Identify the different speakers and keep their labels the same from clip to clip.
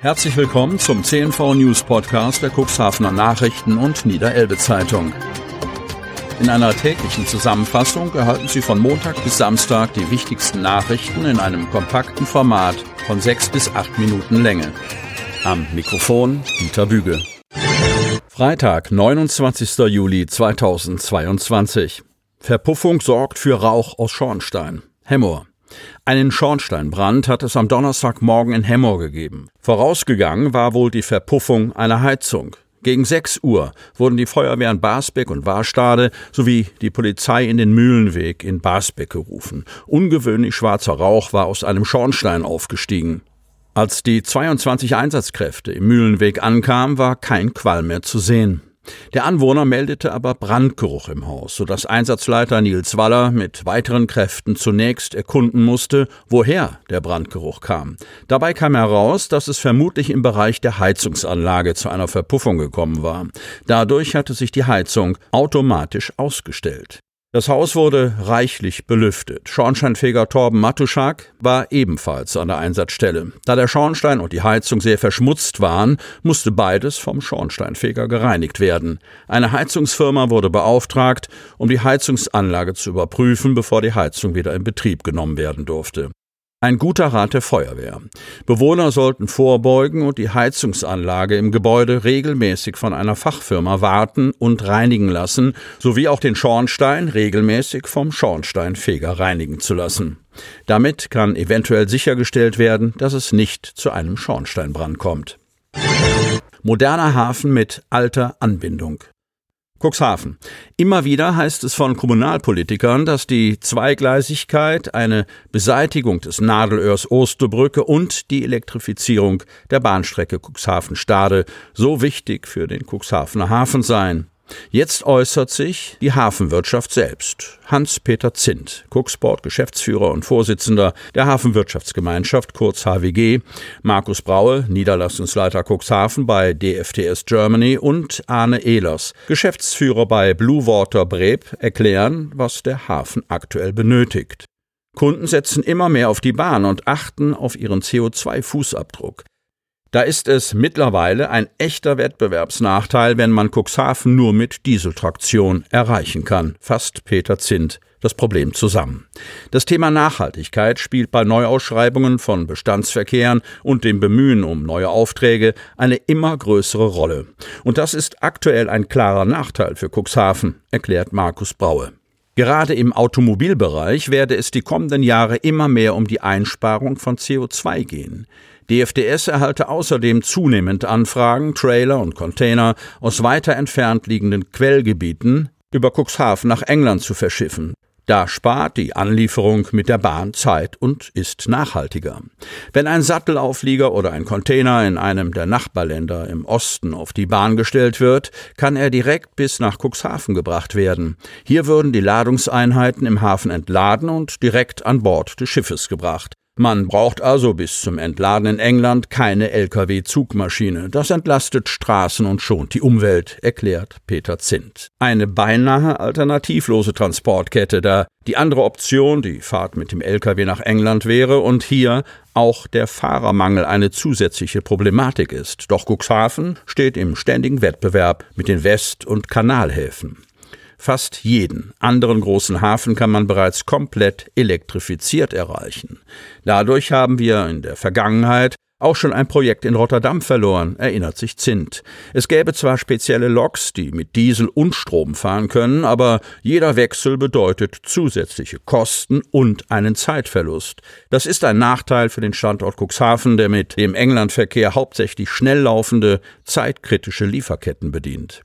Speaker 1: Herzlich willkommen zum CNV News Podcast der Cuxhavener Nachrichten und Niederelbe Zeitung. In einer täglichen Zusammenfassung erhalten Sie von Montag bis Samstag die wichtigsten Nachrichten in einem kompakten Format von sechs bis acht Minuten Länge. Am Mikrofon Dieter Büge. Freitag, 29. Juli 2022. Verpuffung sorgt für Rauch aus Schornstein. Hemmoor. Einen Schornsteinbrand hat es am Donnerstagmorgen in Hemmoor gegeben. Vorausgegangen war wohl die Verpuffung einer Heizung. Gegen 6 Uhr wurden die Feuerwehren Basbeck und Warstade sowie die Polizei in den Mühlenweg in Basbeck gerufen. Ungewöhnlich schwarzer Rauch war aus einem Schornstein aufgestiegen. Als die 22 Einsatzkräfte im Mühlenweg ankamen, war kein Qualm mehr zu sehen. Der Anwohner meldete aber Brandgeruch im Haus, sodass Einsatzleiter Nils Waller mit weiteren Kräften zunächst erkunden musste, woher der Brandgeruch kam. Dabei kam heraus, dass es vermutlich im Bereich der Heizungsanlage zu einer Verpuffung gekommen war. Dadurch hatte sich die Heizung automatisch ausgestellt. Das Haus wurde reichlich belüftet. Schornsteinfeger Torben Matuschak war ebenfalls an der Einsatzstelle. Da der Schornstein und die Heizung sehr verschmutzt waren, musste beides vom Schornsteinfeger gereinigt werden. Eine Heizungsfirma wurde beauftragt, um die Heizungsanlage zu überprüfen, bevor die Heizung wieder in Betrieb genommen werden durfte. Ein guter Rat der Feuerwehr. Bewohner sollten vorbeugen und die Heizungsanlage im Gebäude regelmäßig von einer Fachfirma warten und reinigen lassen, sowie auch den Schornstein regelmäßig vom Schornsteinfeger reinigen zu lassen. Damit kann eventuell sichergestellt werden, dass es nicht zu einem Schornsteinbrand kommt. Moderner Hafen mit alter Anbindung. Cuxhaven. Immer wieder heißt es von Kommunalpolitikern, dass die Zweigleisigkeit, eine Beseitigung des Nadelöhrs Osterbrücke und die Elektrifizierung der Bahnstrecke Cuxhaven-Stade so wichtig für den Cuxhavener Hafen seien. Jetzt äußert sich die Hafenwirtschaft selbst. Hans-Peter Zint, Cooksport Geschäftsführer und Vorsitzender der Hafenwirtschaftsgemeinschaft, kurz HWG, Markus Braue, Niederlassungsleiter Cuxhaven bei DFTS Germany und Arne Ehlers, Geschäftsführer bei Blue Water Breb, erklären, was der Hafen aktuell benötigt. Kunden setzen immer mehr auf die Bahn und achten auf ihren CO2-Fußabdruck. Da ist es mittlerweile ein echter Wettbewerbsnachteil, wenn man Cuxhaven nur mit Dieseltraktion erreichen kann, fasst Peter Zint das Problem zusammen. Das Thema Nachhaltigkeit spielt bei Neuausschreibungen von Bestandsverkehren und dem Bemühen um neue Aufträge eine immer größere Rolle. Und das ist aktuell ein klarer Nachteil für Cuxhaven, erklärt Markus Braue. Gerade im Automobilbereich werde es die kommenden Jahre immer mehr um die Einsparung von CO2 gehen. DFDS erhalte außerdem zunehmend Anfragen, Trailer und Container aus weiter entfernt liegenden Quellgebieten über Cuxhaven nach England zu verschiffen. Da spart die Anlieferung mit der Bahn Zeit und ist nachhaltiger. Wenn ein Sattelauflieger oder ein Container in einem der Nachbarländer im Osten auf die Bahn gestellt wird, kann er direkt bis nach Cuxhaven gebracht werden. Hier würden die Ladungseinheiten im Hafen entladen und direkt an Bord des Schiffes gebracht. Man braucht also bis zum Entladen in England keine Lkw-Zugmaschine. Das entlastet Straßen und schont die Umwelt, erklärt Peter Zint. Eine beinahe alternativlose Transportkette, da die andere Option, die Fahrt mit dem Lkw nach England wäre und hier auch der Fahrermangel eine zusätzliche Problematik ist. Doch Cuxhaven steht im ständigen Wettbewerb mit den West- und Kanalhäfen. Fast jeden anderen großen Hafen kann man bereits komplett elektrifiziert erreichen. Dadurch haben wir in der Vergangenheit auch schon ein Projekt in Rotterdam verloren, erinnert sich Zint. Es gäbe zwar spezielle Loks, die mit Diesel und Strom fahren können, aber jeder Wechsel bedeutet zusätzliche Kosten und einen Zeitverlust. Das ist ein Nachteil für den Standort Cuxhaven, der mit dem Englandverkehr hauptsächlich schnell laufende, zeitkritische Lieferketten bedient.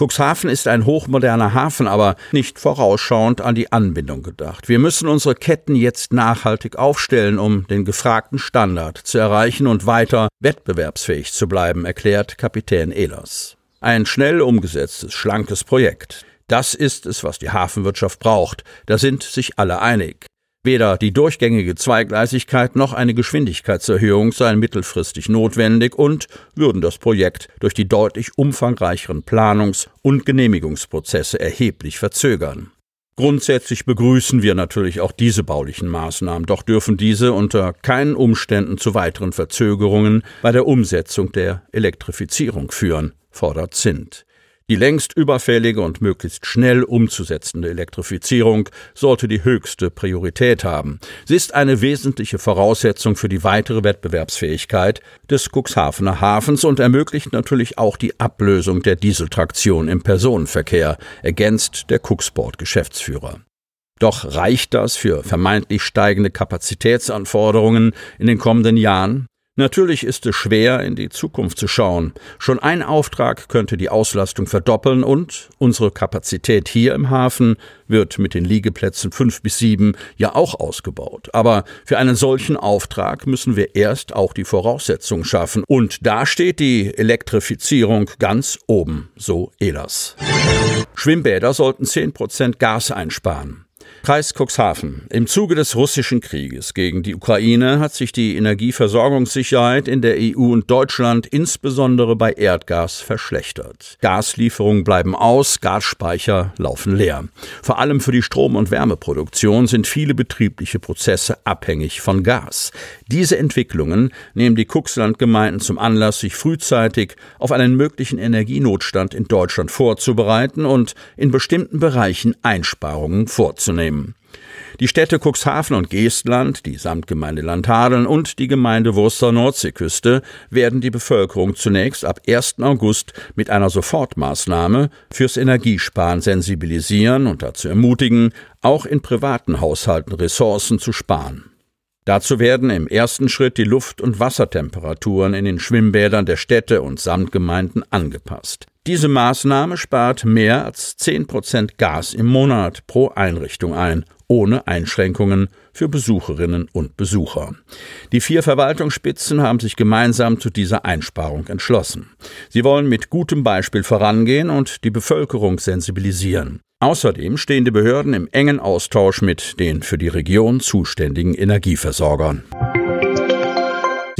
Speaker 1: Cuxhaven ist ein hochmoderner Hafen, aber nicht vorausschauend an die Anbindung gedacht. Wir müssen unsere Ketten jetzt nachhaltig aufstellen, um den gefragten Standard zu erreichen und weiter wettbewerbsfähig zu bleiben, erklärt Kapitän Ehlers. Ein schnell umgesetztes, schlankes Projekt. Das ist es, was die Hafenwirtschaft braucht. Da sind sich alle einig. Weder die durchgängige Zweigleisigkeit noch eine Geschwindigkeitserhöhung seien mittelfristig notwendig und würden das Projekt durch die deutlich umfangreicheren Planungs- und Genehmigungsprozesse erheblich verzögern. Grundsätzlich begrüßen wir natürlich auch diese baulichen Maßnahmen, doch dürfen diese unter keinen Umständen zu weiteren Verzögerungen bei der Umsetzung der Elektrifizierung führen, fordert Zint. Die längst überfällige und möglichst schnell umzusetzende Elektrifizierung sollte die höchste Priorität haben. Sie ist eine wesentliche Voraussetzung für die weitere Wettbewerbsfähigkeit des Cuxhavener Hafens und ermöglicht natürlich auch die Ablösung der Dieseltraktion im Personenverkehr, ergänzt der Cuxport Geschäftsführer. Doch reicht das für vermeintlich steigende Kapazitätsanforderungen in den kommenden Jahren? Natürlich ist es schwer, in die Zukunft zu schauen. Schon ein Auftrag könnte die Auslastung verdoppeln und unsere Kapazität hier im Hafen wird mit den Liegeplätzen fünf bis sieben ja auch ausgebaut. Aber für einen solchen Auftrag müssen wir erst auch die Voraussetzungen schaffen. Und da steht die Elektrifizierung ganz oben, so Elas. Schwimmbäder sollten zehn Prozent Gas einsparen. Kreis Cuxhaven. Im Zuge des russischen Krieges gegen die Ukraine hat sich die Energieversorgungssicherheit in der EU und Deutschland insbesondere bei Erdgas verschlechtert. Gaslieferungen bleiben aus, Gasspeicher laufen leer. Vor allem für die Strom- und Wärmeproduktion sind viele betriebliche Prozesse abhängig von Gas. Diese Entwicklungen nehmen die Cuxland-Gemeinden zum Anlass, sich frühzeitig auf einen möglichen Energienotstand in Deutschland vorzubereiten und in bestimmten Bereichen Einsparungen vorzunehmen teilnehmen. Die Städte Cuxhaven und Geestland, die Samtgemeinde Landhadeln und die Gemeinde Wurster Nordseeküste werden die Bevölkerung zunächst ab 1. August mit einer Sofortmaßnahme fürs Energiesparen sensibilisieren und dazu ermutigen, auch in privaten Haushalten Ressourcen zu sparen. Dazu werden im ersten Schritt die Luft- und Wassertemperaturen in den Schwimmbädern der Städte und Samtgemeinden angepasst. Diese Maßnahme spart mehr als 10 Prozent Gas im Monat pro Einrichtung ein, ohne Einschränkungen für Besucherinnen und Besucher. Die vier Verwaltungsspitzen haben sich gemeinsam zu dieser Einsparung entschlossen. Sie wollen mit gutem Beispiel vorangehen und die Bevölkerung sensibilisieren. Außerdem stehen die Behörden im engen Austausch mit den für die Region zuständigen Energieversorgern.